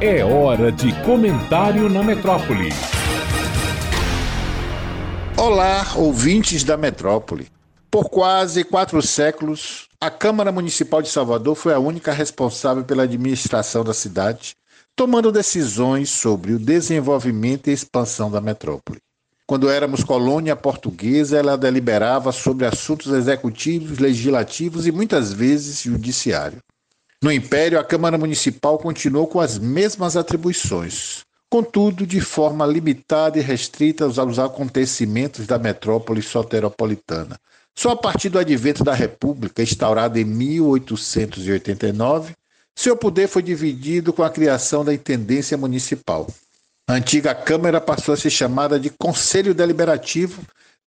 É hora de comentário na metrópole. Olá, ouvintes da metrópole. Por quase quatro séculos, a Câmara Municipal de Salvador foi a única responsável pela administração da cidade, tomando decisões sobre o desenvolvimento e expansão da metrópole. Quando éramos colônia portuguesa, ela deliberava sobre assuntos executivos, legislativos e muitas vezes judiciário. No Império, a Câmara Municipal continuou com as mesmas atribuições, contudo, de forma limitada e restrita aos acontecimentos da metrópole soteropolitana. Só a partir do advento da República, instaurada em 1889, seu poder foi dividido com a criação da Intendência Municipal. A antiga Câmara passou a ser chamada de Conselho Deliberativo,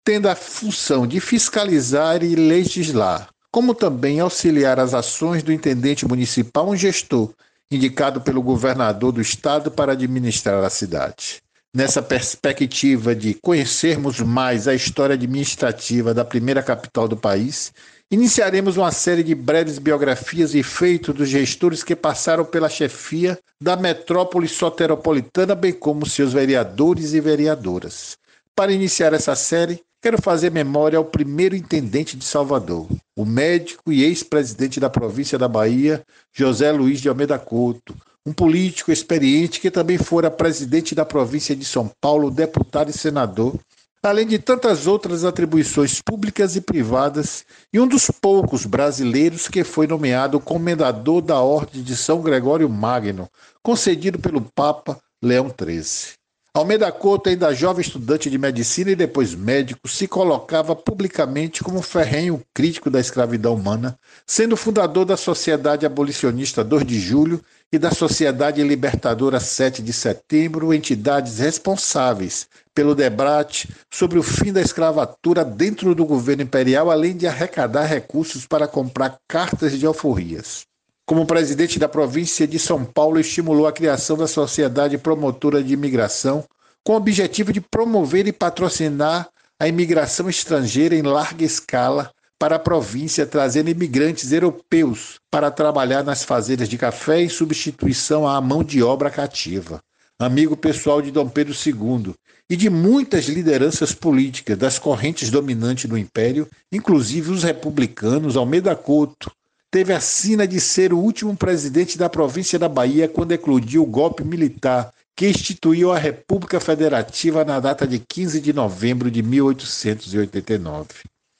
tendo a função de fiscalizar e legislar, como também auxiliar as ações do intendente municipal, um gestor indicado pelo governador do estado para administrar a cidade. Nessa perspectiva de conhecermos mais a história administrativa da primeira capital do país, iniciaremos uma série de breves biografias e feitos dos gestores que passaram pela chefia da metrópole soteropolitana, bem como seus vereadores e vereadoras. Para iniciar essa série, Quero fazer memória ao primeiro intendente de Salvador, o médico e ex-presidente da província da Bahia, José Luiz de Almeida Couto, um político experiente que também fora presidente da província de São Paulo, deputado e senador, além de tantas outras atribuições públicas e privadas, e um dos poucos brasileiros que foi nomeado comendador da Ordem de São Gregório Magno, concedido pelo Papa Leão XIII. Almeida Couto, ainda jovem estudante de medicina e depois médico, se colocava publicamente como ferrenho crítico da escravidão humana, sendo fundador da Sociedade Abolicionista 2 de Julho e da Sociedade Libertadora 7 de Setembro, entidades responsáveis pelo debate sobre o fim da escravatura dentro do governo imperial, além de arrecadar recursos para comprar cartas de alforrias. Como presidente da província de São Paulo, estimulou a criação da Sociedade Promotora de Imigração, com o objetivo de promover e patrocinar a imigração estrangeira em larga escala para a província, trazendo imigrantes europeus para trabalhar nas fazendas de café em substituição à mão de obra cativa. Amigo pessoal de Dom Pedro II e de muitas lideranças políticas das correntes dominantes do Império, inclusive os republicanos, Almeida Couto, teve a sina de ser o último presidente da província da Bahia quando eclodiu o golpe militar que instituiu a República Federativa na data de 15 de novembro de 1889.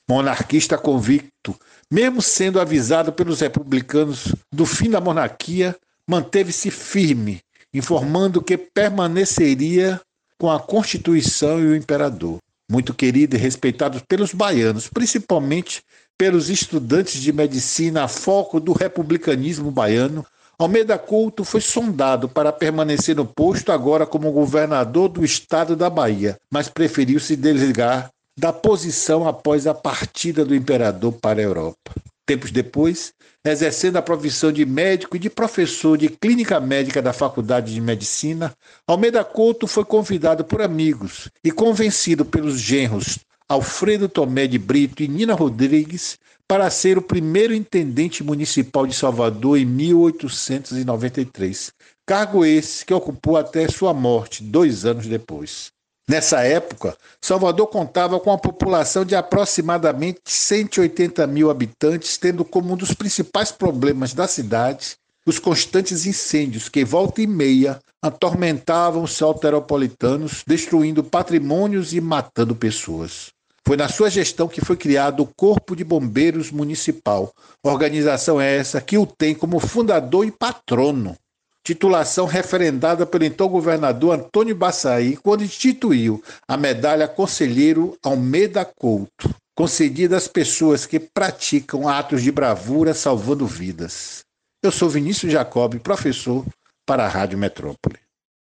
Monarquista convicto, mesmo sendo avisado pelos republicanos do fim da monarquia, manteve-se firme, informando que permaneceria com a Constituição e o imperador. Muito querido e respeitado pelos baianos, principalmente pelos estudantes de medicina a foco do republicanismo baiano, Almeida Couto foi sondado para permanecer no posto agora como governador do estado da Bahia, mas preferiu se desligar da posição após a partida do imperador para a Europa. Tempos depois, exercendo a profissão de médico e de professor de clínica médica da Faculdade de Medicina, Almeida Couto foi convidado por amigos e convencido pelos genros Alfredo Tomé de Brito e Nina Rodrigues para ser o primeiro intendente municipal de Salvador em 1893, cargo esse que ocupou até sua morte dois anos depois. Nessa época, Salvador contava com uma população de aproximadamente 180 mil habitantes, tendo como um dos principais problemas da cidade os constantes incêndios que, volta e meia, atormentavam os salteropolitanos, destruindo patrimônios e matando pessoas. Foi na sua gestão que foi criado o Corpo de Bombeiros Municipal, organização essa que o tem como fundador e patrono. Titulação referendada pelo então governador Antônio Baçaí quando instituiu a medalha Conselheiro Almeida Couto, concedida às pessoas que praticam atos de bravura salvando vidas. Eu sou Vinícius Jacob, professor para a Rádio Metrópole.